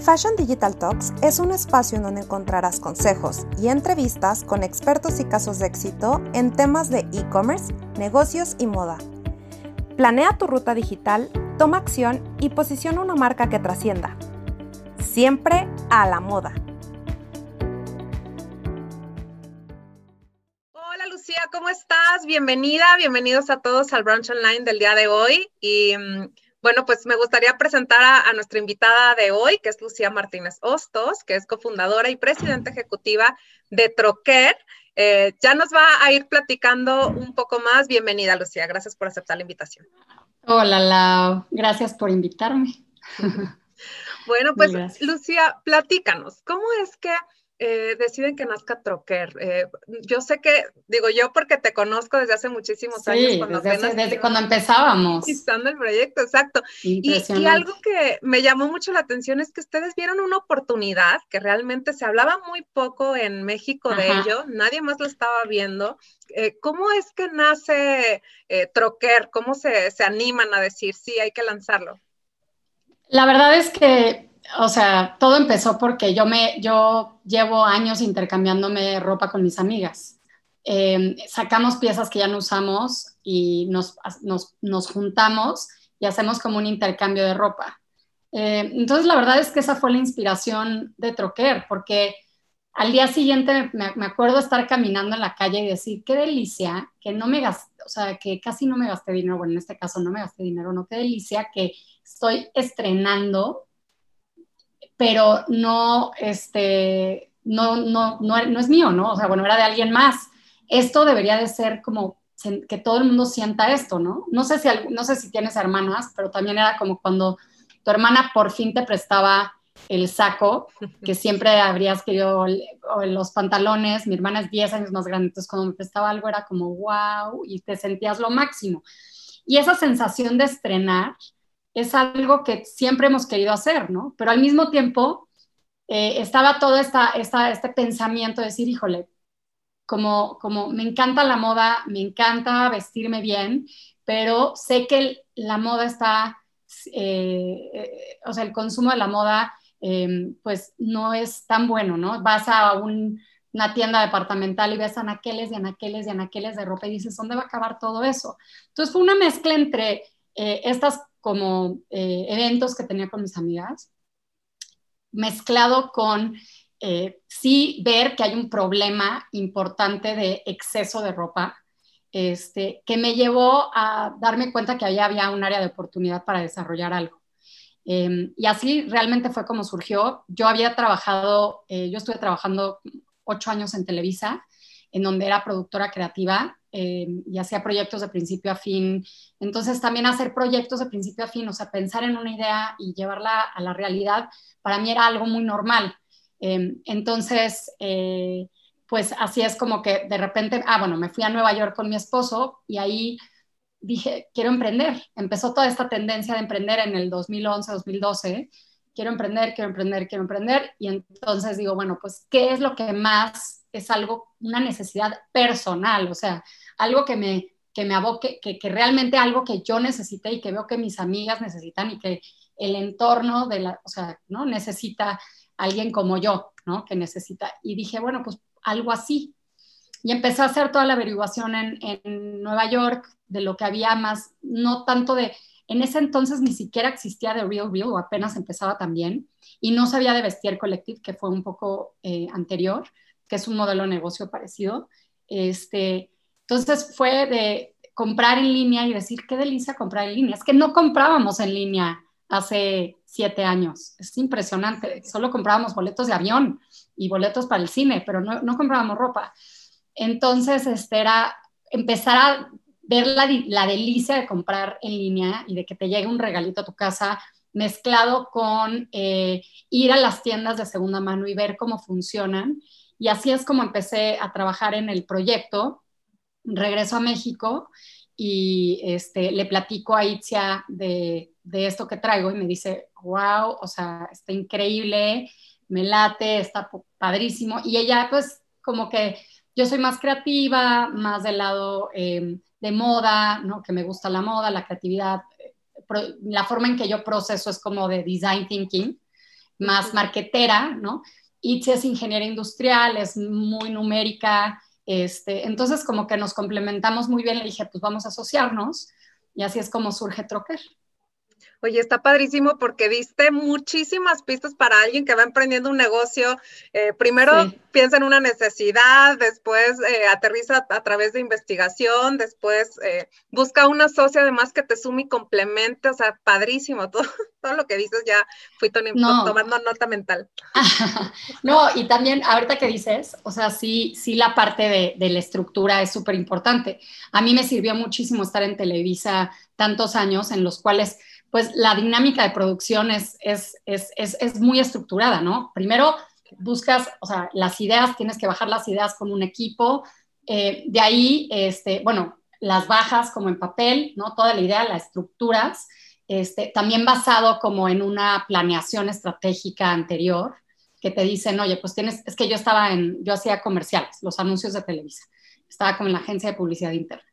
Fashion Digital Talks es un espacio en donde encontrarás consejos y entrevistas con expertos y casos de éxito en temas de e-commerce, negocios y moda. Planea tu ruta digital, toma acción y posiciona una marca que trascienda. Siempre a la moda. Hola Lucía, ¿cómo estás? Bienvenida, bienvenidos a todos al brunch online del día de hoy. Y mm, bueno, pues me gustaría presentar a, nuestra invitada de hoy, que es Lucía Martínez Hostos, que es cofundadora y presidenta ejecutiva de Troquer. Eh, ya nos va a ir platicando un poco más. Bienvenida, Lucía. Gracias por aceptar la invitación. Hola, Lau. Gracias por invitarme. bueno, pues Lucía, platícanos, ¿cómo es que eh, deciden que nazca Troquer? Eh, yo sé que, digo yo porque te conozco desde hace muchísimos años. Cuando desde, cuando empezábamos. El proyecto, exacto. Y, y, algo que me llamó mucho la atención es que ustedes vieron una oportunidad que realmente se hablaba muy poco en México de ello, nadie más lo estaba viendo. Eh, ¿Cómo es que nace Troquer? ¿Cómo se, se animan a decir, sí, hay que lanzarlo? La verdad es que o sea, todo empezó porque yo, me, yo llevo años intercambiándome ropa con mis amigas. Em, sacamos piezas que ya no usamos y nos, nos, juntamos y hacemos como un intercambio de ropa. Em, entonces, la verdad es que esa fue la inspiración de Troquer, porque al día siguiente me, me, acuerdo estar caminando en la calle y decir, qué delicia, que no me gasté, o sea, que casi no me gasté dinero, bueno, en este caso no me gasté dinero, no, qué delicia que estoy estrenando pero no, este, no, no, no, es mío, ¿no? O sea, bueno, era de alguien más. Esto debería de ser como que todo el mundo sienta esto, ¿no? No sé si, no sé si tienes hermanas, pero también era como cuando tu hermana por fin te prestaba el saco, que siempre habrías querido, o los pantalones, mi hermana es 10 años más grande, entonces cuando me prestaba algo era como wow, y te sentías lo máximo. Y esa sensación de estrenar, es algo que siempre hemos querido hacer, ¿no? Pero al mismo tiempo eh, estaba todo esta, este pensamiento de decir, híjole, como, como me encanta la moda, me encanta vestirme bien, pero sé que la moda está, eh, eh, o sea, el consumo de la moda, em, pues no es tan bueno, ¿no? Vas a una tienda departamental y ves anaqueles y anaqueles y anaqueles de ropa y dices, ¿dónde va a acabar todo eso? Entonces fue una mezcla entre estas como eh, eventos que tenía con mis amigas, mezclado con eh, sí ver que hay un problema importante de exceso de ropa, este, que me llevó a darme cuenta que allá había un área de oportunidad para desarrollar algo. Em, y así realmente fue como surgió. Yo había trabajado, eh, yo estuve trabajando ocho años en Televisa, en donde era productora creativa eh, y hacía proyectos de principio a fin. Entonces también hacer proyectos de principio a fin, o sea, pensar en una idea y llevarla a la realidad, para mí era algo muy normal. Eh, entonces, eh, pues así es como que de repente, ah, bueno, me fui a Nueva York con mi esposo y ahí dije, quiero emprender. Empezó toda esta tendencia de emprender en el 2011, 2012. Quiero emprender, quiero emprender, quiero emprender. Y entonces digo, bueno, pues, ¿qué es lo que más es algo, una necesidad personal? O sea, algo que me, que me aboque, que, que, realmente algo que yo necesité y que veo que mis amigas necesitan y que el entorno de la, o sea, ¿no? Necesita alguien como yo, ¿no? Que necesita. Y dije, bueno, pues algo así. Y empecé a hacer toda la averiguación en, en Nueva York de lo que había más, no tanto de, en ese entonces ni siquiera existía The Real Real o apenas empezaba también y no sabía de Vestier Collective, que fue un poco eh, anterior, que es un modelo de negocio parecido. Este, entonces fue de comprar en línea y decir, qué delicia comprar en línea. Es que no comprábamos en línea hace siete años. Es impresionante. Solo comprábamos boletos de avión y boletos para el cine, pero no, no comprábamos ropa. Entonces, este era empezar a ver la, la, delicia de comprar en línea y de que te llegue un regalito a tu casa mezclado con eh, ir a las tiendas de segunda mano y ver cómo funcionan. Y así es como empecé a trabajar en el proyecto regreso a México y este, le platico a Itzia de, de, esto que traigo y me dice, wow, o sea, está increíble, me late, está padrísimo. Y ella, pues, como que yo soy más creativa, más del lado em, de moda, ¿no? Que me gusta la moda, la creatividad, la forma en que yo proceso es como de design thinking. más marquetera, ¿no? Itzi es ingeniera industrial, es muy numérica, este, entonces como que nos complementamos muy bien, le dije, pues vamos a asociarnos y así es como surge Troquer. Oye, está padrísimo porque diste muchísimas pistas para alguien que va emprendiendo un negocio. Eh, primero piensa en una necesidad, después eh, aterriza a través de investigación, después eh, busca una socia además que te sume y complemente. O sea, padrísimo. Todo, todo lo que dices ya fui tomando nota mental. no, y también ahorita que dices, o sea, sí, sí la parte de, de la estructura es súper importante. A mí me sirvió muchísimo estar en Televisa tantos años en los cuales pues la dinámica de producción es, es, es, es, muy estructurada, ¿no? Primero buscas, o sea, las ideas, tienes que bajar las ideas con un equipo, eh, de ahí, este, bueno, las bajas como en papel, ¿no? Toda la idea, las estructuras, este, también basado como en una planeación estratégica anterior, que te dicen, oye, pues tienes, es que yo estaba en, yo hacía comerciales, los anuncios de Televisa, estaba como en la agencia de publicidad interna.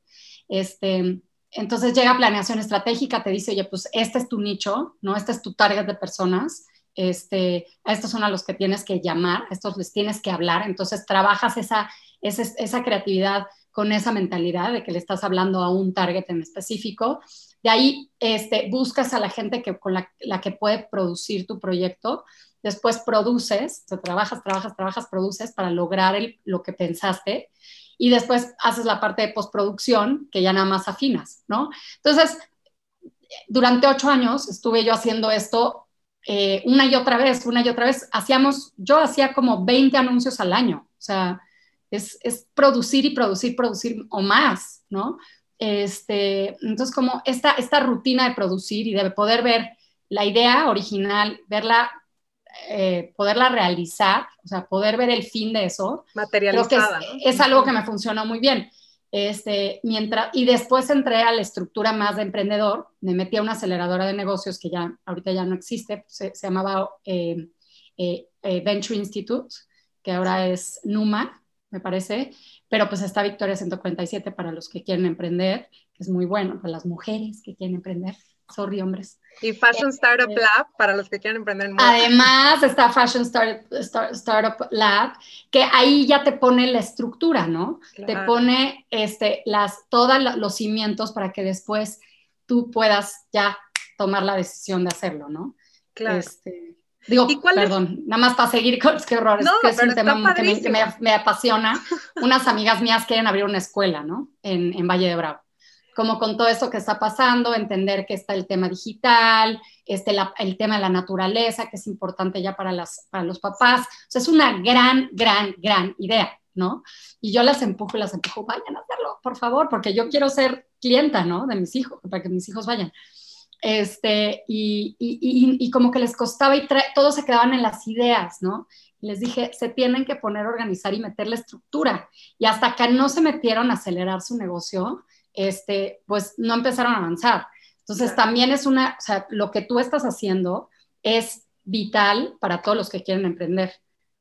Este, entonces llega planeación estratégica, te dice, oye, pues este es tu nicho, ¿no? Este es tu target de personas, este, a estos son a los que tienes que llamar, a estos les tienes que hablar, entonces trabajas esa, esa, esa creatividad con esa mentalidad de que le estás hablando a un target en específico. De ahí este, buscas a la gente que, con la, la que puede producir tu proyecto, después produces, trabajas, trabajas, trabajas, produces para lograr el, lo que pensaste y después haces la parte de postproducción que ya nada más afinas, ¿no? Entonces, durante ocho años estuve yo haciendo esto eh, una y otra vez, una y otra vez. Hacíamos, yo hacía como 20 anuncios al año, o sea, es, producir y producir, producir o más, ¿no? Este, entonces, como esta, esta rutina de producir y de poder ver la idea original, verla eh, poderla realizar, o sea, poder ver el fin de eso. Materializada. es, algo que me funcionó muy bien. Este, mientras, y después entré a la estructura más de emprendedor, me metí a una aceleradora de negocios que ya ahorita ya no existe, se, llamaba eh, eh, Venture Institute, que ahora es NUMA, me parece, pero pues está Victoria 147 para los que quieren emprender, que es muy bueno, para las mujeres que quieren emprender. Sorry, hombres. Y Fashion Startup Lab para los que quieran emprender en Además está Fashion Startup, Lab, que ahí ya te pone la estructura, ¿no? Te pone este, las, todos los cimientos para que después tú puedas ya tomar la decisión de hacerlo, ¿no? Claro. Este, digo, perdón, nada más para seguir con qué horrores, no, que es un tema que, me, me, apasiona. Unas amigas mías quieren abrir una escuela, ¿no? En, en Valle de Bravo como con todo esto que está pasando, entender que está el tema digital, este, el tema de la naturaleza, que es importante ya para, las, para los papás. O sea, es una gran, gran, gran idea, ¿no? Y yo las empujo y las empujo, vayan a hacerlo, por favor, porque yo quiero ser clienta, ¿no? De mis hijos, para que mis hijos vayan. Este, y, y, y, como que les costaba y todos se quedaban en las ideas, ¿no? les dije, se tienen que poner a organizar y meterle estructura. Y hasta que no se metieron a acelerar su negocio, este, pues no empezaron a avanzar. Entonces también es una, o sea, lo que tú estás haciendo es vital para todos los que quieren emprender.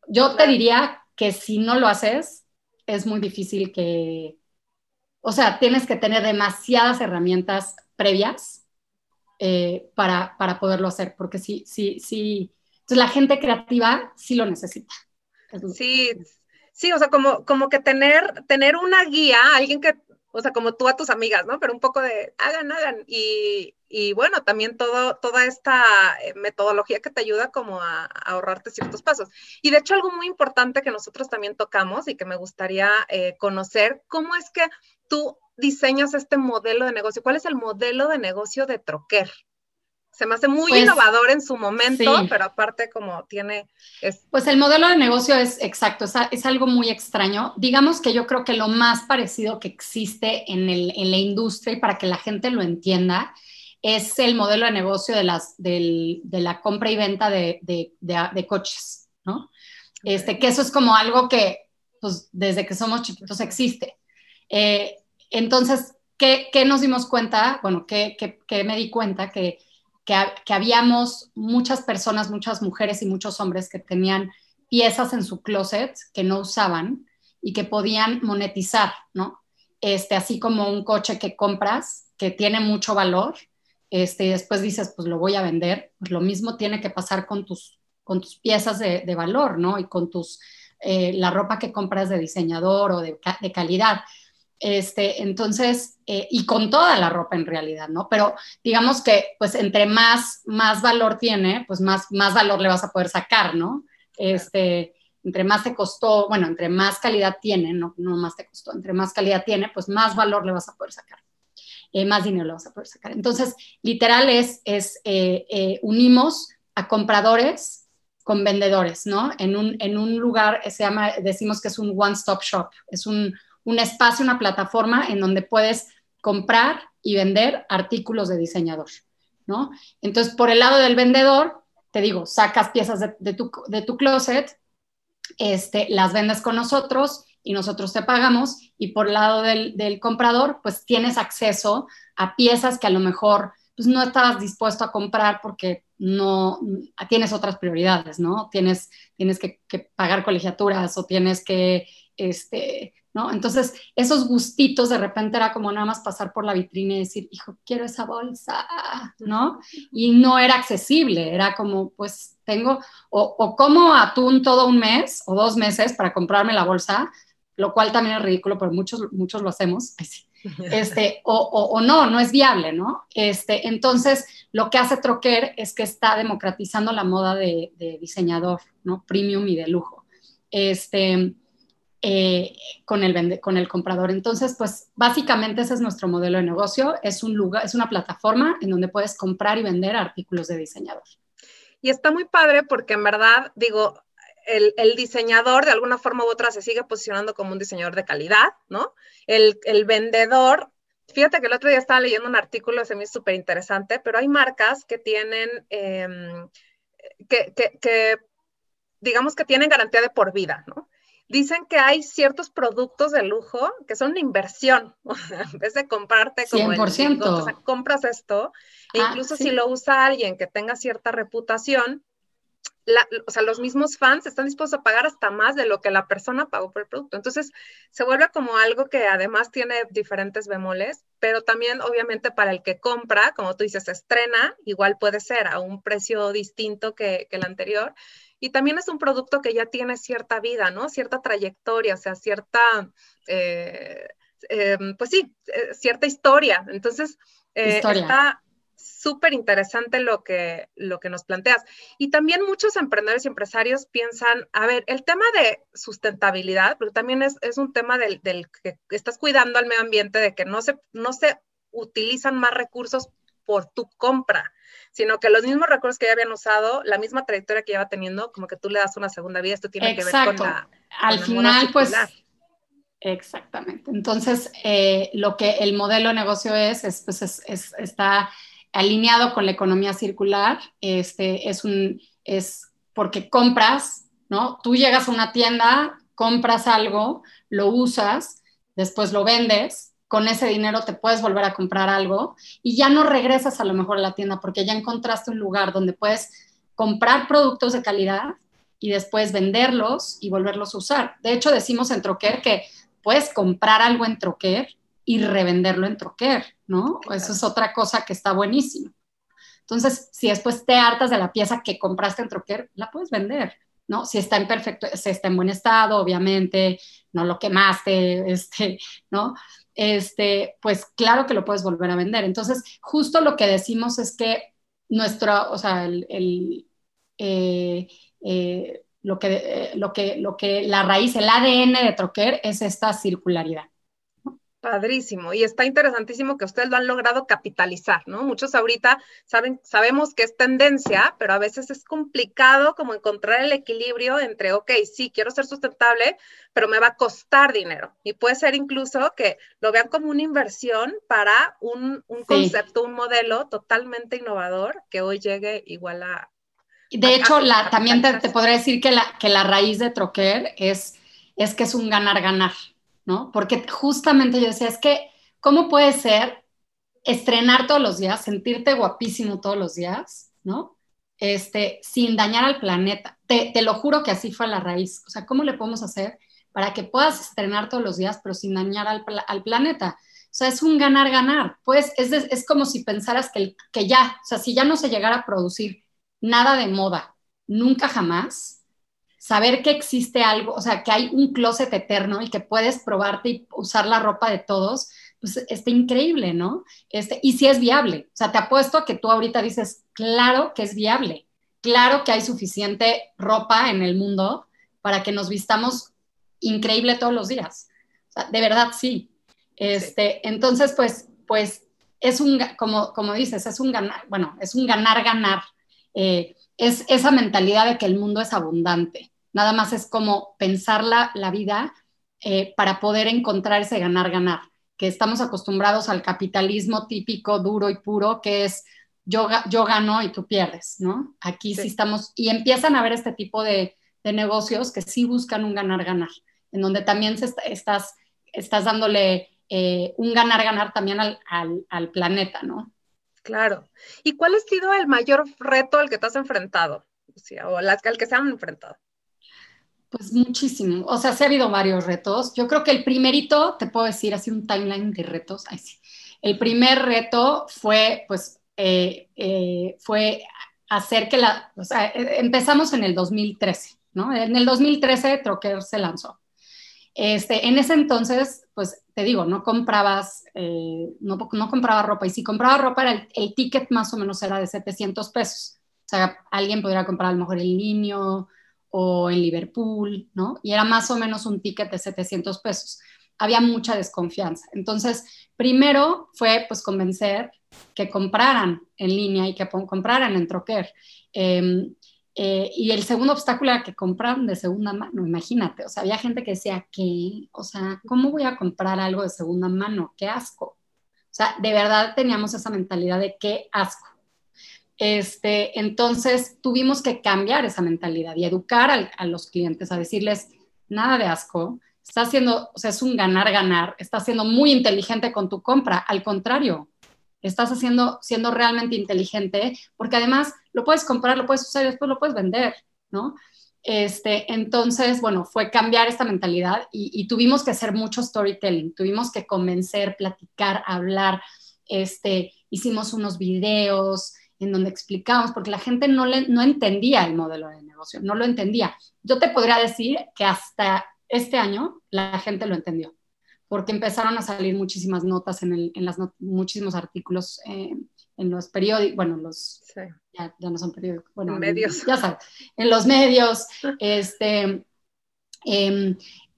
Yo te diría que si no lo haces, es muy difícil que, o sea, tienes que tener demasiadas herramientas previas eh, para, para, poderlo hacer, porque sí, sí, sí, entonces la gente creativa sí lo necesita. Sí, sí, o sea, como, como que tener, tener una guía, alguien que o sea, como tú a tus amigas, ¿no? Pero un poco de hagan, hagan. Y, y bueno, también todo, toda esta eh, metodología que te ayuda como a, ahorrarte ciertos pasos. Y de hecho, algo muy importante que nosotros también tocamos y que me gustaría eh, conocer, ¿cómo es que tú diseñas este modelo de negocio? ¿Cuál es el modelo de negocio de Troquer? Se me hace muy pues, innovador en su momento, pero aparte como tiene... Pues el modelo de negocio es exacto, es, algo muy extraño. Digamos que yo creo que lo más parecido que existe en, el, en la industria y para que la gente lo entienda es el modelo de negocio de, las, de la compra y venta de, de, de coches, ¿no? Este, que eso es como algo que pues, desde que somos chiquitos existe. Eh, entonces, ¿qué, ¿qué, nos dimos cuenta? Bueno, ¿qué, qué, qué me di cuenta? Que que, habíamos muchas personas, muchas mujeres y muchos hombres que tenían piezas en su closet que no usaban y que podían monetizar, ¿no? Este, así como un coche que compras que tiene mucho valor, este, y después dices, pues lo voy a vender, pues lo mismo tiene que pasar con tus con tus piezas de, valor, ¿no? Y con tus, eh, la ropa que compras de diseñador o de, de calidad. Este, entonces, eh, y con toda la ropa en realidad, ¿no? Pero digamos que, pues, entre más, más valor tiene, pues más, más valor le vas a poder sacar, ¿no? Este, entre más te costó, bueno, entre más calidad tiene, no, no más te costó, entre más calidad tiene, pues más valor le vas a poder sacar. Eh, más dinero le vas a poder sacar. Entonces, literal es, es eh, unimos a compradores con vendedores, ¿no? En un, en un lugar, se llama, decimos que es un one-stop shop, es un, un espacio, una plataforma en donde puedes comprar y vender artículos de diseñador, ¿no? Entonces, por el lado del vendedor, te digo, sacas piezas de, tu, de tu, closet, este, las vendes con nosotros y nosotros te pagamos, y por el lado del, del comprador, pues tienes acceso a piezas que a lo mejor pues, no estabas dispuesto a comprar porque no tienes otras prioridades, ¿no? Tienes, tienes que, que pagar colegiaturas o tienes que este, ¿no? Entonces, esos gustitos de repente era como nada más pasar por la vitrina y decir, hijo, quiero esa bolsa, ¿no? Y no era accesible, era como, pues tengo, o, como atún todo un mes o dos meses para comprarme la bolsa, lo cual también es ridículo, pero muchos, muchos lo hacemos, este, o, o, no, no es viable, ¿no? Este, entonces, lo que hace Troquer es que está democratizando la moda de, de diseñador, ¿no? Premium y de lujo. Este, eh, con, el con el comprador. Entonces, pues básicamente ese es nuestro modelo de negocio. Es un lugar, es una plataforma en donde puedes comprar y vender artículos de diseñador. Y está muy padre porque en verdad, digo, el, diseñador de alguna forma u otra se sigue posicionando como un diseñador de calidad, ¿no? El, vendedor, fíjate que el otro día estaba leyendo un artículo, se me hizo súper interesante, pero hay marcas que tienen, em, que, que, digamos que tienen garantía de por vida, ¿no? Dicen que hay ciertos productos de lujo que son una inversión. en vez de comprarte como 100%. El, o sea, compras esto, e ah, incluso si lo usa alguien que tenga cierta reputación, o sea, los mismos fans están dispuestos a pagar hasta más de lo que la persona pagó por el producto. Entonces, se vuelve como algo que además tiene diferentes bemoles, pero también obviamente para el que compra, como tú dices, estrena, igual puede ser a un precio distinto que, que el anterior. Y también es un producto que ya tiene cierta vida, ¿no? Cierta trayectoria, o sea, cierta, eh, em, pues sí, eh, cierta historia. Entonces, eh, está súper interesante lo que, lo que nos planteas. Y también muchos emprendedores y empresarios piensan, a ver, el tema de sustentabilidad, porque también es, un tema del, del, que estás cuidando al medio ambiente, de que no se, no se utilizan más recursos por tu compra sino que los mismos recursos que ya habían usado, la misma trayectoria que lleva teniendo, como que tú le das una segunda vida, esto tiene que ver con la... Al final, pues... Exactamente. Entonces, eh, lo que el modelo de negocio es, es, pues es, está alineado con la economía circular. Este, es, un, es porque compras, ¿no? Tú llegas a una tienda, compras algo, lo usas, después lo vendes con ese dinero te puedes volver a comprar algo y ya no regresas a lo mejor a la tienda porque ya encontraste un lugar donde puedes comprar productos de calidad y después venderlos y volverlos a usar. De hecho, decimos en Troquer que puedes comprar algo en Troquer y revenderlo en Troquer, ¿no? Eso es otra cosa que está buenísimo. Entonces, si después te hartas de la pieza que compraste en Troquer, la puedes vender, ¿no? Si está en perfecto, si está en buen estado, obviamente, no lo quemaste, este, ¿no? Este, pues claro que lo puedes volver a vender. Entonces, justo lo que decimos es que nuestro, o sea, el, eh, eh, lo, que, eh, lo, que, lo que la raíz, el ADN de Troquer es esta circularidad. Padrísimo. Y está interesantísimo que ustedes lo han logrado capitalizar, ¿no? Muchos ahorita saben, sabemos que es tendencia, pero a veces es complicado como encontrar el equilibrio entre, ok, sí, quiero ser sustentable, pero me va a costar dinero. Y puede ser incluso que lo vean como una inversión para un, concepto, un modelo totalmente innovador que hoy llegue igual a... De hecho, la, también te, te, podría decir que la, que la raíz de Troquer es, es que es un ganar-ganar. ¿No? Porque justamente yo decía, es que, ¿cómo puede ser estrenar todos los días, sentirte guapísimo todos los días, ¿no? Este, sin dañar al planeta. Te, lo juro que así fue la raíz. O sea, ¿cómo le podemos hacer para que puedas estrenar todos los días, pero sin dañar al, planeta? O sea, es un ganar-ganar. Pues es, es, como si pensaras que, que ya, o sea, si ya no se llegara a producir nada de moda nunca jamás, saber que existe algo, o sea, que hay un closet eterno y que puedes probarte y usar la ropa de todos, pues está increíble, ¿no? Este, y si es viable, o sea, te apuesto a que tú ahorita dices, claro que es viable, claro que hay suficiente ropa en el mundo para que nos vistamos increíble todos los días. O sea, de verdad sí. Este, Entonces, pues, pues es un, como, como dices, es un ganar, bueno, es un ganar, ganar. Eh, es esa mentalidad de que el mundo es abundante. Nada más es como pensar la, la vida eh, para poder encontrar ese ganar, ganar. Que estamos acostumbrados al capitalismo típico, duro y puro, que es yo, yo gano y tú pierdes, ¿no? Aquí sí, estamos, y empiezan a ver este tipo de, de, negocios que sí buscan un ganar, ganar, en donde también se estás, estás dándole eh, un ganar-ganar también al, al, planeta, ¿no? Claro. ¿Y cuál ha sido el mayor reto al que te has enfrentado? O, las, al que se han enfrentado. Pues muchísimo. O sea, sí ha habido varios retos. Yo creo que el primerito, te puedo decir así un timeline de retos. Ay, sí. El primer reto fue, pues, eh, eh, fue hacer que la, o sea, empezamos en el 2013, ¿no? En el 2013 Troquer se lanzó. Este, en ese entonces, pues te digo, no comprabas, eh, no, compraba ropa y si compraba ropa era el, ticket más o menos era de 700 pesos. O sea, alguien podría comprar a lo mejor en Niño o en Liverpool, ¿no? Y era más o menos un ticket de 700 pesos. Había mucha desconfianza. Entonces, primero fue pues convencer que compraran en línea y que compraran en Troquer. Em, eh, y el segundo obstáculo era que compraran de segunda mano, imagínate, o sea, había gente que decía, ¿qué? O sea, ¿cómo voy a comprar algo de segunda mano? ¡Qué asco! O sea, de verdad teníamos esa mentalidad de qué asco. Este, entonces tuvimos que cambiar esa mentalidad y educar a los clientes, a decirles, nada de asco, está haciendo, o sea, es un ganar-ganar, está siendo muy inteligente con tu compra, al contrario, estás haciendo, siendo realmente inteligente, porque además lo puedes comprar, lo puedes usar y después lo puedes vender, ¿no? Este, entonces, bueno, fue cambiar esta mentalidad y, tuvimos que hacer mucho storytelling, tuvimos que convencer, platicar, hablar, este, hicimos unos videos en donde explicamos, porque la gente no, le, no entendía el modelo de negocio, no lo entendía. Yo te podría decir que hasta este año la gente lo entendió porque empezaron a salir muchísimas notas en, el, en las muchísimos artículos eh, en los periódicos, bueno, los, ya, ya, no son periódicos, bueno, medios. ya sabes, en los medios, este, eh,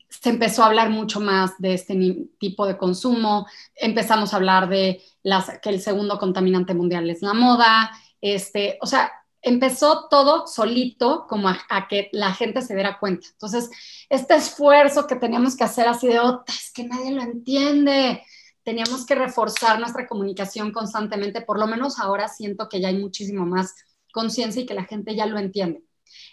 se empezó a hablar mucho más de este tipo de consumo, empezamos a hablar de las, que el segundo contaminante mundial es la moda, este, o sea, empezó todo solito como a, que la gente se diera cuenta. Entonces, este esfuerzo que teníamos que hacer así de, oh, es que nadie lo entiende, teníamos que reforzar nuestra comunicación constantemente, por lo menos ahora siento que ya hay muchísimo más conciencia y que la gente ya lo entiende.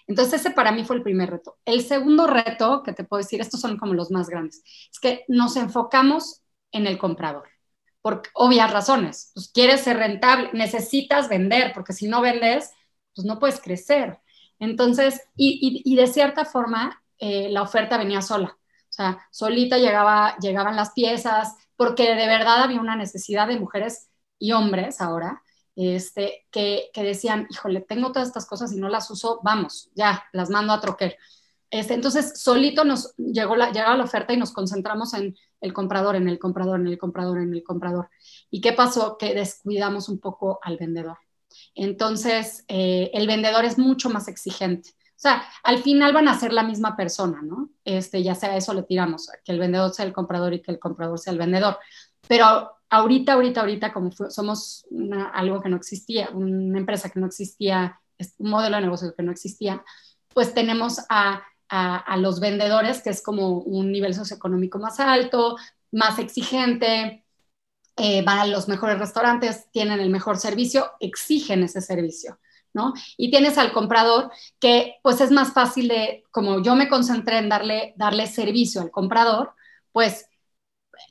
Entonces, ese para mí fue el primer reto. El segundo reto, que te puedo decir, estos son como los más grandes, es que nos enfocamos en el comprador por obvias razones. Pues quieres ser rentable, necesitas vender, porque si no vendes, pues no puedes crecer. Entonces, y, de cierta forma, eh, la oferta venía sola. O sea, solita llegaba, llegaban las piezas, porque de verdad había una necesidad de mujeres y hombres ahora, este, que, decían, híjole, tengo todas estas cosas y no las uso, vamos, ya, las mando a troquer. Este, entonces, solito nos llegó la, la oferta y nos concentramos en el comprador, en el comprador, en el comprador, en el comprador. ¿Y qué pasó? Que descuidamos un poco al vendedor. Entonces, eh, el vendedor es mucho más exigente. O sea, al final van a ser la misma persona, ¿no? Este, ya sea eso le tiramos, que el vendedor sea el comprador y que el comprador sea el vendedor. Pero ahorita, ahorita, ahorita, como somos algo que no existía, una empresa que no existía, un modelo de negocio que no existía, pues tenemos a, a los vendedores, que es como un nivel socioeconómico más alto, más exigente, eh, van a los mejores restaurantes, tienen el mejor servicio, exigen ese servicio, ¿no? Y tienes al comprador que pues es más fácil de, como yo me concentré en darle, darle servicio al comprador, pues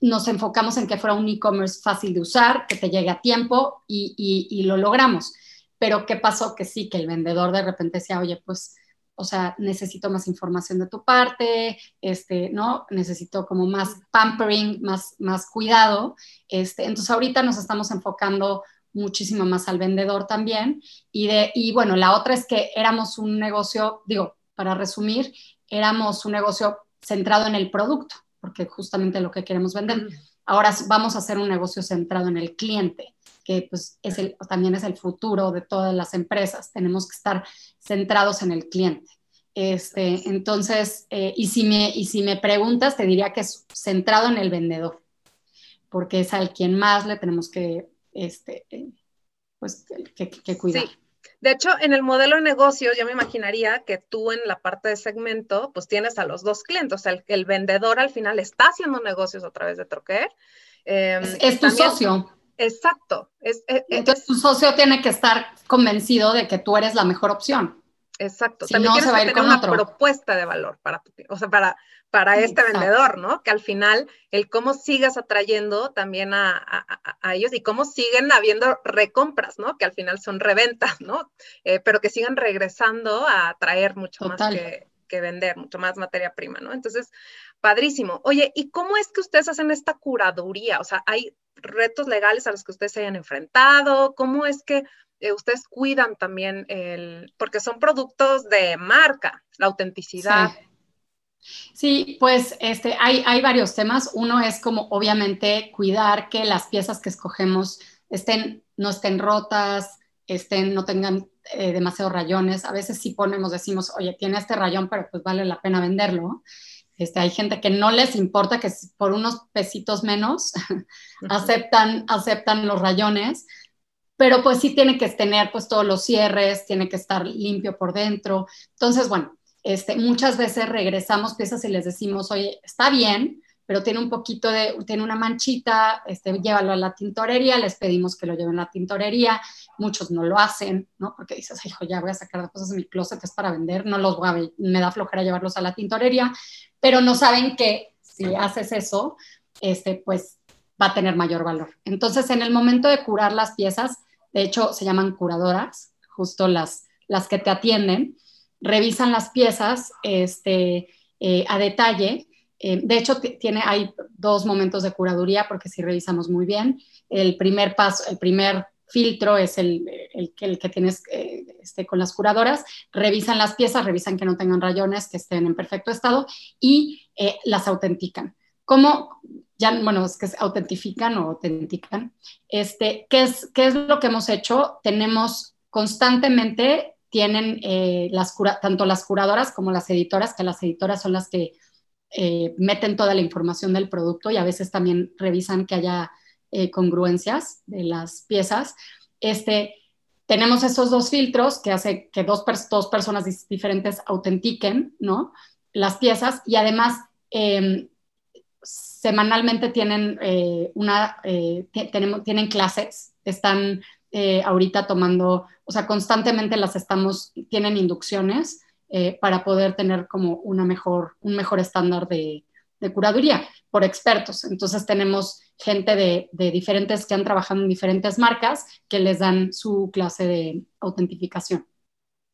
nos enfocamos en que fuera un e-commerce fácil de usar, que te llegue a tiempo y, y lo logramos. Pero ¿qué pasó? Que sí, que el vendedor de repente decía, oye, pues o sea, necesito más información de tu parte, este, ¿no? Necesito como más pampering, más, más cuidado. Este, entonces ahorita nos estamos enfocando muchísimo más al vendedor también. Y, de, y bueno, la otra es que éramos un negocio, digo, para resumir, éramos un negocio centrado en el producto, porque justamente lo que queremos vender. Ahora vamos a hacer un negocio centrado en el cliente, que pues es el, también es el futuro de todas las empresas. Tenemos que estar centrados en el cliente. Este, entonces, eh, y, si me, y si me preguntas, te diría que es centrado en el vendedor, porque es al quien más le tenemos que, este, eh, pues, que, cuidar. Sí. De hecho, en el modelo de negocio, yo me imaginaría que tú en la parte de segmento, pues tienes a los dos clientes. O sea, el, vendedor al final está haciendo negocios a través de Troquer. Em, es, tu socio. Exacto. Entonces, tu socio tiene que estar convencido de que tú eres la mejor opción. Exacto. También tienes que tener una propuesta de valor para o sea, para, para este vendedor, ¿no? Que al final el cómo sigas atrayendo también a, ellos y cómo siguen habiendo recompras, ¿no? Que al final son reventas, ¿no? Eh, pero que sigan regresando a traer mucho más que, que, vender, mucho más materia prima, ¿no? Entonces, padrísimo. Oye, ¿y cómo es que ustedes hacen esta curaduría? O sea, ¿hay retos legales a los que ustedes se hayan enfrentado? ¿Cómo es que eh, ustedes cuidan también el, porque son productos de marca, la autenticidad. Sí. pues este, hay, hay varios temas. Uno es como obviamente cuidar que las piezas que escogemos estén, no estén rotas, estén, no tengan eh, demasiados rayones. A veces sí ponemos, decimos, oye, tiene este rayón, pero pues vale la pena venderlo. Este, hay gente que no les importa que por unos pesitos menos aceptan, aceptan los rayones pero pues sí tiene que tener pues todos los cierres, tiene que estar limpio por dentro. Entonces, bueno, este, muchas veces regresamos piezas y les decimos, oye, está bien, pero tiene un poquito de, tiene una manchita, este, llévalo a la tintorería, les pedimos que lo lleven a la tintorería, muchos no lo hacen, ¿no? Porque dices, hijo, ya voy a sacar las cosas de mi closet, es para vender, no los voy a, me da flojera llevarlos a la tintorería, pero no saben que si haces eso, este, pues va a tener mayor valor. Entonces, en el momento de curar las piezas, de hecho se llaman curadoras, justo las, las que te atienden, revisan las piezas este, eh, a detalle. Eh, de hecho, tiene, hay dos momentos de curaduría porque si revisamos muy bien. El primer paso, el primer filtro es el, el, el que tienes eh, este, con las curadoras. Revisan las piezas, revisan que no tengan rayones, que estén en perfecto estado y las autentican. ¿Cómo, bueno, es que autentifican o autentican. Este, ¿qué, es, ¿Qué es lo que hemos hecho? Tenemos constantemente, tienen eh, las tanto las curadoras como las editoras, que las editoras son las que eh, meten toda la información del producto y a veces también revisan que haya eh, congruencias de las piezas. Este, tenemos esos dos filtros que hace que dos, dos personas diferentes autentiquen, ¿no? Las piezas y además em, semanalmente tienen eh, una, eh, tenemos, tienen clases, están eh, ahorita tomando, o sea, constantemente las estamos, tienen inducciones para poder tener como una mejor, un mejor estándar de, de curaduría por expertos. Entonces tenemos gente de, de, diferentes que han trabajado en diferentes marcas que les dan su clase de autentificación.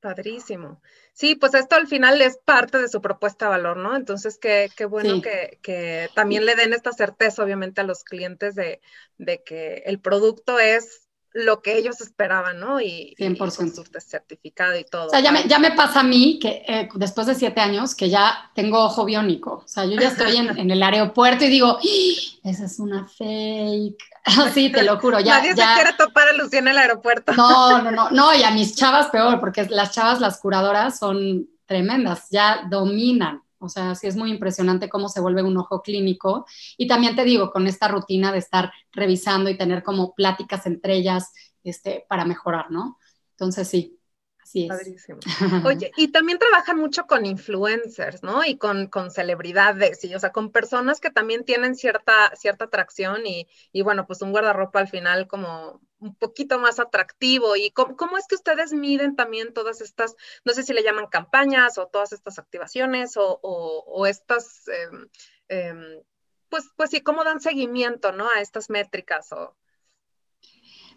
Padrísimo. Sí, pues esto al final es parte de su propuesta de valor, ¿no? Entonces, qué, qué bueno que, también le den esta certeza, obviamente, a los clientes de, de que el producto es lo que ellos esperaban, ¿no? Y, 100%. con su certificado y todo. O sea, ya me, ya me pasa a mí que eh, después de siete años que ya tengo ojo biónico. O sea, yo ya estoy en, en el aeropuerto y digo, ¡Ah! esa es una fake. Así, te lo juro. Ya, Nadie se quiere topar a Lucía en el aeropuerto. No, no, no, no, y a mis chavas peor, porque las chavas, las curadoras son tremendas, ya dominan. O sea, sí es muy impresionante cómo se vuelve un ojo clínico. Y también te digo, con esta rutina de estar revisando y tener como pláticas entre ellas este, para mejorar, ¿no? Entonces, sí, así es. Padrísimo. Oye, y también trabajan mucho con influencers, ¿no? Y con, con celebridades, y, o sea, con personas que también tienen cierta, cierta atracción y, y bueno, pues un guardarropa al final como un poquito más atractivo y cómo, es que ustedes miden también todas estas, no sé si le llaman campañas o todas estas activaciones o, estas, em, em, pues, pues sí, cómo dan seguimiento, ¿no? A estas métricas o...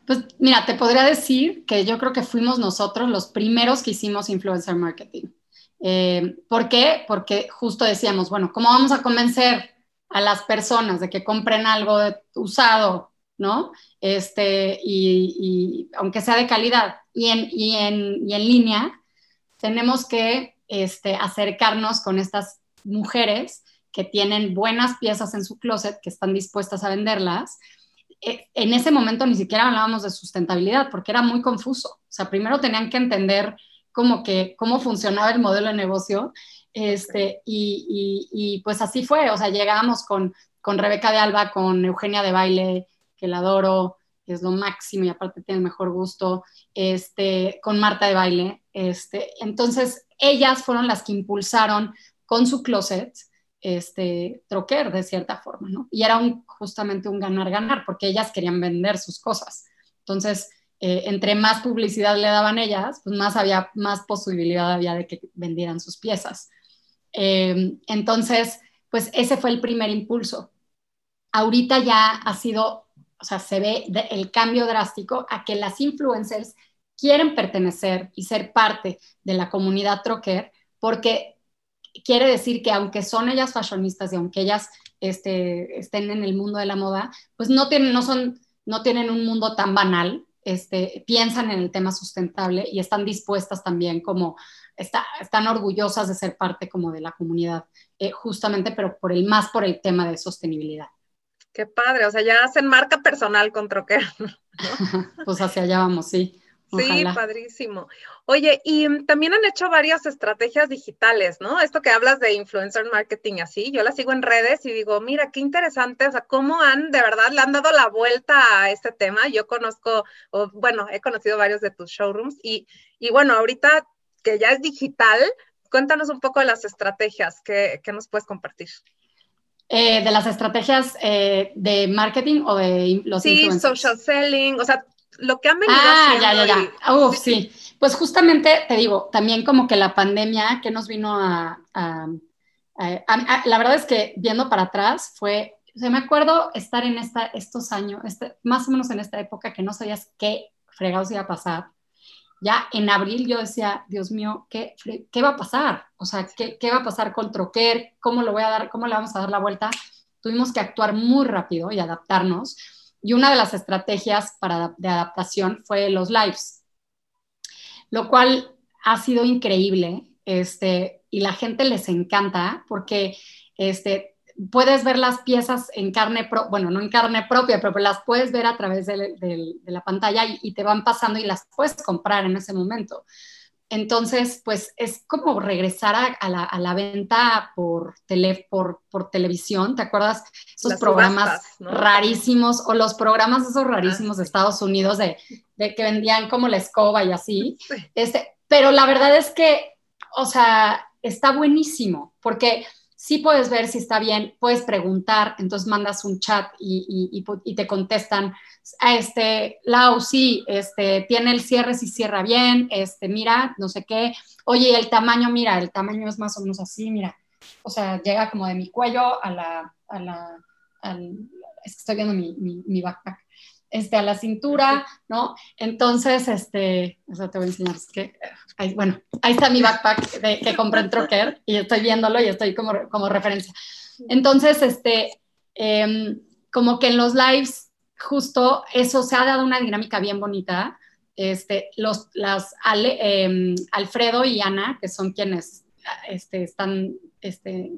Pues mira, te podría decir que yo creo que fuimos nosotros los primeros que hicimos influencer marketing. Eh, ¿Por qué? Porque justo decíamos, bueno, ¿cómo vamos a convencer a las personas de que compren algo usado, ¿no? este, y, aunque sea de calidad y en, y en, y en línea, tenemos que este, acercarnos con estas mujeres que tienen buenas piezas en su closet, que están dispuestas a venderlas. E, en ese momento ni siquiera hablábamos de sustentabilidad porque era muy confuso. O sea, primero tenían que entender como que cómo funcionaba el modelo de negocio este, y, y, pues así fue. O sea, llegábamos con, con Rebeca de Alba, con Eugenia de Baile, que la adoro, es lo máximo y aparte tiene el mejor gusto, este, con Marta de Baile. Este, entonces, ellas fueron las que impulsaron con su closet este, troquer de cierta forma, ¿no? Y era un, justamente un ganar-ganar, porque ellas querían vender sus cosas. Entonces, eh, entre más publicidad le daban ellas, pues más había, más posibilidad había de que vendieran sus piezas. Eh, entonces, pues ese fue el primer impulso. Ahorita ya ha sido o sea, se ve el cambio drástico a que las influencers quieren pertenecer y ser parte de la comunidad troquer porque quiere decir que aunque son ellas fashionistas y aunque ellas este, estén en el mundo de la moda, pues no tienen, no son, no tienen un mundo tan banal, este, piensan en el tema sustentable y están dispuestas también como, está, están orgullosas de ser parte como de la comunidad, eh, justamente, pero por el, más por el tema de sostenibilidad. Qué padre, o sea, ya hacen marca personal con Troquer. pues hacia allá vamos, sí. Sí, padrísimo. Oye, y también han hecho varias estrategias digitales, ¿no? Esto que hablas de influencer marketing así, yo la sigo en redes y digo, mira, qué interesante, o sea, cómo han, de verdad, le han dado la vuelta a este tema. Yo conozco, o, bueno, he conocido varios de tus showrooms y, y bueno, ahorita que ya es digital, cuéntanos un poco de las estrategias que, que nos puedes compartir. Eh, de las estrategias eh, de marketing o de los sí, social selling, o sea, lo que han venido ah, ya, ya, ya. Uf, sí. Pues justamente te digo, también como que la pandemia que nos vino a, la verdad es que viendo para atrás fue, o sea, me acuerdo estar en esta, estos años, este, más o menos en esta época que no sabías qué fregados iba a pasar ya en abril yo decía, Dios mío, ¿qué, qué va a pasar? O sea, ¿qué, ¿qué, va a pasar con Troquer? ¿Cómo lo voy a dar? ¿Cómo le vamos a dar la vuelta? Tuvimos que actuar muy rápido y adaptarnos. Y una de las estrategias para, de adaptación fue los lives, lo cual ha sido increíble. Este, y la gente les encanta porque este, puedes ver las piezas en carne, bueno, no en carne propia, pero las puedes ver a través de, la pantalla y, te van pasando y las puedes comprar en ese momento. Entonces, pues es como regresar a, la, venta por, tele, por, por, televisión, ¿te acuerdas? Esos programas rarísimos o los programas esos rarísimos de Estados Unidos de, que vendían como la escoba y así. Este, pero la verdad es que, o sea, está buenísimo porque sí puedes ver si está bien, puedes preguntar, entonces mandas un chat y, te contestan, este, Lau, sí, este, tiene el cierre, si cierra bien, este, mira, no sé qué, oye, el tamaño, mira, el tamaño es más o menos así, mira, o sea, llega como de mi cuello a la, a la, estoy viendo mi, mi backpack, este, a la cintura, ¿no? Entonces, este, eso te voy a enseñar, es que, bueno, ahí está mi backpack de, que compré en Trocker y estoy viéndolo y estoy como, como referencia. Entonces, este, em, como que en los lives, justo eso se ha dado una dinámica bien bonita. Este, los, las em, Alfredo y Ana, que son quienes este, están este,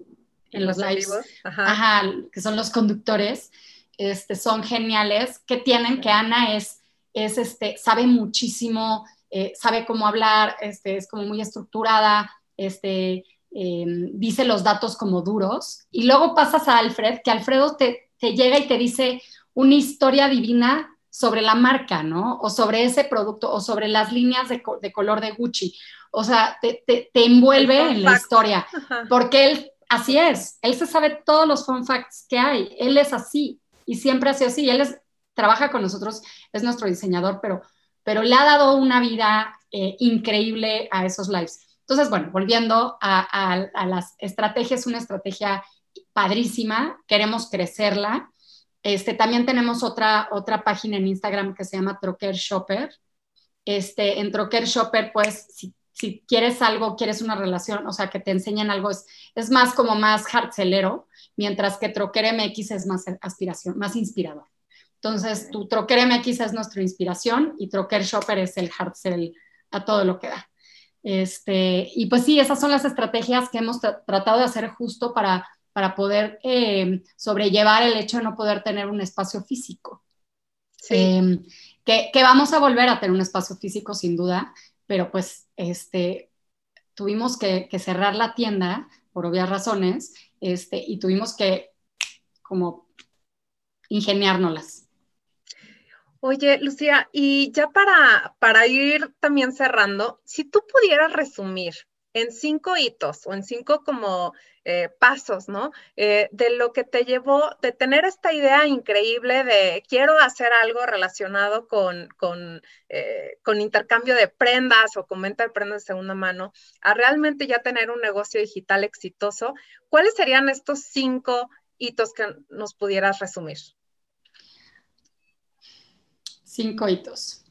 en los lives, ajá. que son los conductores, este, son geniales, que tienen que Ana es, es este, sabe muchísimo, eh, sabe cómo hablar, este, es como muy estructurada, este, em, dice los datos como duros. Y luego pasas a Alfred, que Alfredo te, llega y te dice una historia divina sobre la marca, ¿no? O sobre ese producto, o sobre las líneas de, color de Gucci. O sea, te, envuelve en la historia, porque él, así es, él se sabe todos los fun facts que hay, él es así y siempre ha sido así. Él trabaja con nosotros, es nuestro diseñador, pero, pero le ha dado una vida eh, increíble a esos lives. Entonces, bueno, volviendo a, las estrategias, una estrategia padrísima, queremos crecerla. Este, también tenemos otra, otra página en Instagram que se llama Troquer Shopper. Este, en Troquer Shopper, pues, si, si, quieres algo, quieres una relación, o sea, que te enseñen algo, es, es más como más hartcelero mientras que Troquer MX es más aspiración, más inspirador. Entonces, tu Troquer MX es nuestra inspiración y Troquer Shopper es el hard sell a todo lo que da. Este, y pues sí, esas son las estrategias que hemos tratado de hacer justo para, para poder eh, sobrellevar el hecho de no poder tener un espacio físico. Em, que, que, vamos a volver a tener un espacio físico sin duda, pero pues este, tuvimos que, cerrar la tienda por obvias razones este, y tuvimos que como ingeniárnoslas. Oye, Lucía, y ya para, para ir también cerrando, si tú pudieras resumir en cinco hitos o en cinco como eh, pasos, ¿no? Eh, de lo que te llevó de tener esta idea increíble de quiero hacer algo relacionado con, eh, con intercambio de prendas o con venta de prendas de segunda mano, a realmente ya tener un negocio digital exitoso, ¿cuáles serían estos cinco hitos que nos pudieras resumir? Cinco hitos.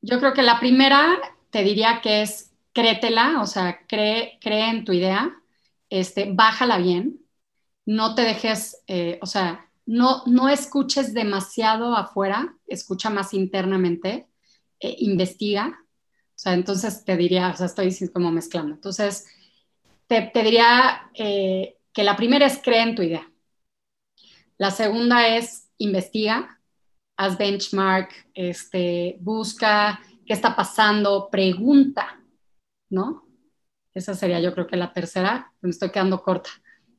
Yo creo que la primera te diría que es créetela, o sea, cree, cree en tu idea, este, bájala bien, no te dejes, eh, o sea, no, no escuches demasiado afuera, escucha más internamente, eh, investiga. O sea, entonces te diría, o sea, estoy como mezclando. Entonces, te, diría eh, que la primera es cree en tu idea. La segunda es investiga haz benchmark, este, busca qué está pasando, pregunta, ¿no? Esa sería yo creo que la tercera, me estoy quedando corta.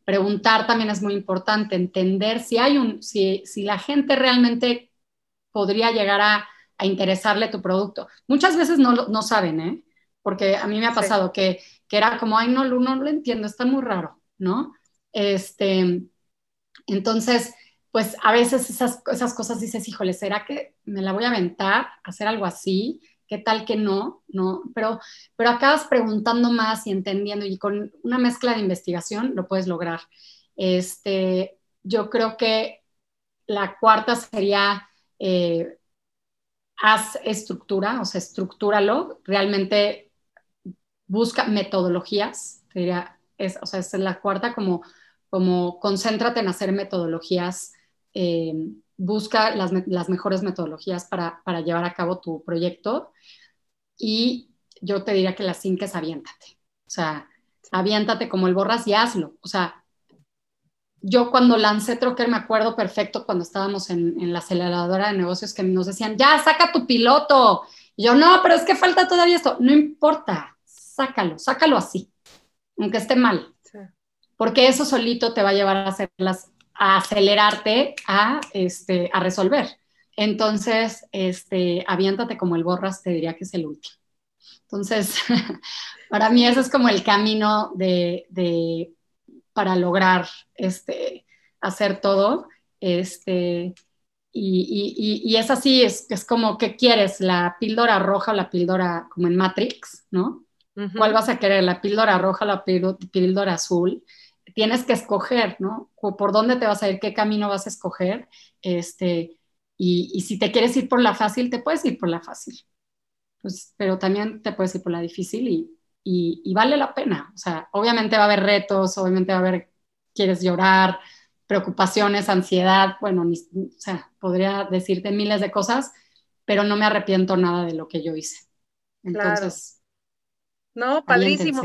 Preguntar también es muy importante, entender si hay un, si, si la gente realmente podría llegar a, a, interesarle tu producto. Muchas veces no, no saben, ¿eh? Porque a mí me ha pasado que, que, era como, ay, no, no lo entiendo, está muy raro, ¿no? Este, entonces, pues a veces esas, esas cosas dices, híjole, ¿será que me la voy a aventar, hacer algo así? ¿Qué tal que no? ¿No? Pero, pero acabas preguntando más y entendiendo y con una mezcla de investigación lo puedes lograr. Este, yo creo que la cuarta sería eh, haz estructura, o sea, estructúralo, realmente busca metodologías, es, o sea, es la cuarta como, como concéntrate en hacer metodologías eh, busca las, mejores metodologías para, llevar a cabo tu proyecto y yo te diría que las cinco es aviéntate. O sea, aviéntate como el borras y hazlo. O sea, yo cuando lancé Trocker me acuerdo perfecto cuando estábamos en, la aceleradora de negocios que nos decían, ya, saca tu piloto. Y yo, no, pero es que falta todavía esto. No importa, sácalo, sácalo así, aunque esté mal. Porque eso solito te va a llevar a hacer las a acelerarte a, este, a resolver. Entonces, este, aviéntate como el borras, te diría que es el último. Entonces, para mí ese es como el camino de, de para lograr este, hacer todo. Este, y, y, y, es así, es, es, como, ¿qué quieres? ¿La píldora roja o la píldora como en Matrix? ¿No? ¿Cuál vas a querer? ¿La píldora roja o la píldora azul? Tienes que escoger, ¿no? Por dónde te vas a ir, qué camino vas a escoger, este, y, si te quieres ir por la fácil, te puedes ir por la fácil, pues, pero también te puedes ir por la difícil y, y, vale la pena. O sea, obviamente va a haber retos, obviamente va a haber, quieres llorar, preocupaciones, ansiedad, bueno, o sea, podría decirte miles de cosas, pero no me arrepiento nada de lo que yo hice. Entonces. No, padrísimo.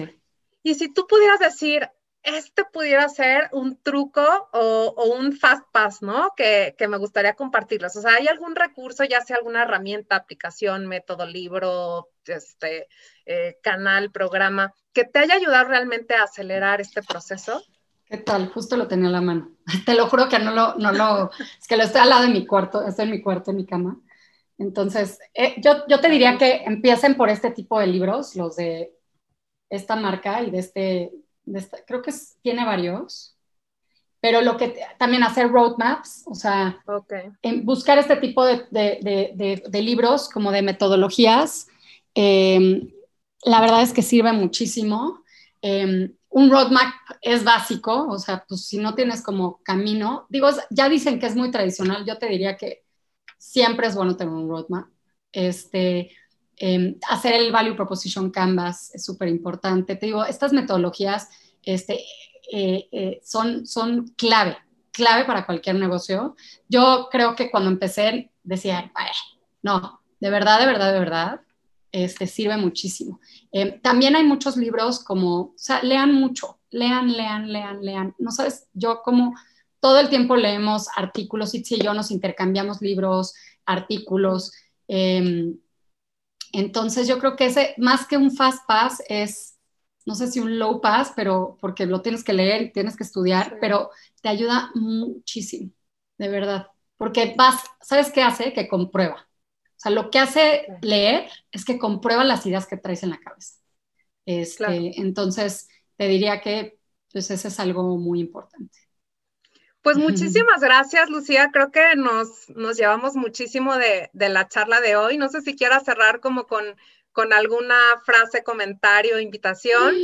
Y si tú pudieras decir este pudiera ser un truco o, un fast pass, ¿no? Que, me gustaría compartirles. O sea, ¿hay algún recurso, ya sea alguna herramienta, aplicación, método, libro, este, eh, canal, programa, que te haya ayudado realmente a acelerar este proceso? ¿Qué tal? Justo lo tenía en la mano. Te lo juro que no lo, no lo, es que lo estoy al lado de mi cuarto, estoy en mi cuarto, en mi cama. Entonces, eh, yo, yo te diría que empiecen por este tipo de libros, los de esta marca y de este creo que tiene varios, pero lo que también hacer roadmaps, o sea, buscar este tipo de, libros como de metodologías, em, la verdad es que sirve muchísimo. Em, un roadmap es básico, o sea, pues si no tienes como camino, digo, ya dicen que es muy tradicional, yo te diría que siempre es bueno tener un roadmap. Este, Em, hacer el Value Proposition Canvas es súper importante. Te digo, estas metodologías este, eh, eh, son, son clave, clave para cualquier negocio. Yo creo que cuando empecé decía, no, de verdad, de verdad, de verdad, este, sirve muchísimo. Eh, también hay muchos libros como, o sea, lean mucho, lean, lean, lean, lean. No sabes, yo como todo el tiempo leemos artículos, Itzi y yo nos intercambiamos libros, artículos. Em, entonces yo creo que ese, más que un fast pass, es, no sé si un low pass, pero porque lo tienes que leer y tienes que estudiar, pero te ayuda muchísimo, de verdad. Porque vas, ¿sabes qué hace? Que comprueba. O sea, lo que hace leer es que comprueba las ideas que traes en la cabeza. Este, Entonces, te diría que pues, ese es algo muy importante. Pues muchísimas gracias, Lucía. Creo que nos, nos llevamos muchísimo de, la charla de hoy. No sé si quieras cerrar como con, con alguna frase, comentario, invitación.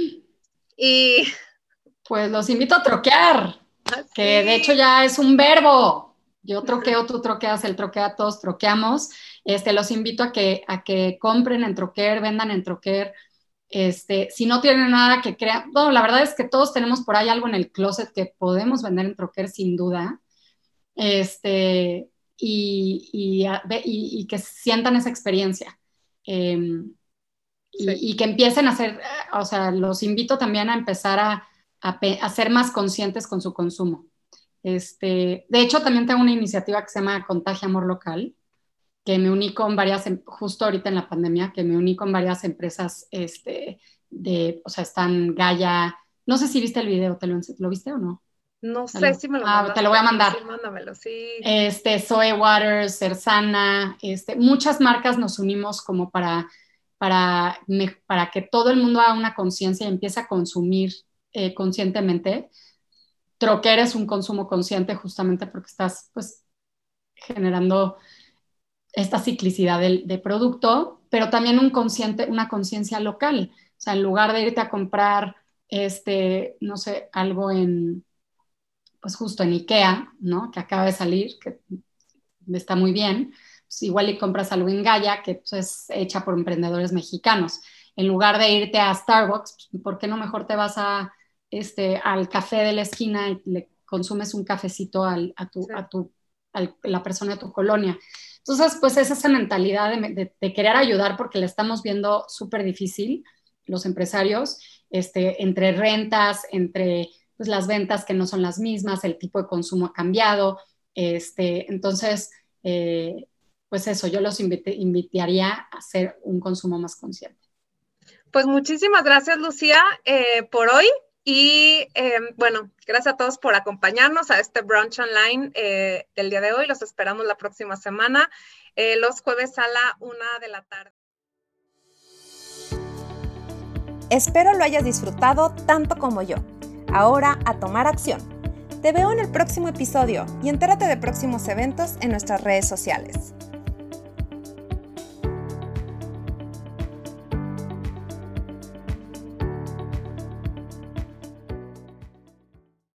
Y... Pues los invito a troquear, ah, que de hecho ya es un verbo. Yo troqueo, tú troqueas, él troquea, todos troqueamos. Este, los invito a que, a que compren en Troquer, vendan en Troquer. Este, si no tienen nada que crean, no, la verdad es que todos tenemos por ahí algo en el closet que podemos vender en Troquer sin duda. Este, y, y, que sientan esa experiencia. Em, y, que empiecen a hacer, o sea, los invito también a empezar a, a, ser más conscientes con su consumo. Este, de hecho, también tengo una iniciativa que se llama Contagia Amor Local, que me uní con varias, em, justo ahorita en la pandemia, que me uní con varias empresas, este, de, o sea, están Gaia, no sé si viste el video, ¿te lo, ¿lo viste o no? No sé si me lo ah, Te lo voy a mandar. Sí, mándamelo, sí. Este, Zoe Waters, Cersana, este, muchas marcas nos unimos como para, para, para que todo el mundo haga una conciencia y empiece a consumir eh, conscientemente. Troquer es un consumo consciente justamente porque estás, pues, generando esta ciclicidad del, de producto, pero también un consciente, una conciencia local. O sea, en lugar de irte a comprar, este, no sé, algo en, pues justo en Ikea, ¿no? Que acaba de salir, que está muy bien, pues igual y compras algo en Gaia, que pues, es hecha por emprendedores mexicanos. En lugar de irte a Starbucks, pues, ¿por qué no mejor te vas a, este, al café de la esquina y le consumes un cafecito al, a, tu, a, tu, a la persona de tu colonia? Entonces, pues es esa mentalidad de, querer ayudar porque le estamos viendo súper difícil los empresarios, este, entre rentas, entre pues, las ventas que no son las mismas, el tipo de consumo ha cambiado. Este, entonces, eh, pues eso, yo los invitaría a hacer un consumo más consciente. Pues muchísimas gracias, Lucía, eh, por hoy. Y eh, bueno, gracias a todos por acompañarnos a este brunch online eh, del día de hoy. Los esperamos la próxima semana, eh, los jueves a la una de la tarde. Espero lo hayas disfrutado tanto como yo. Ahora a tomar acción. Te veo en el próximo episodio y entérate de próximos eventos en nuestras redes sociales.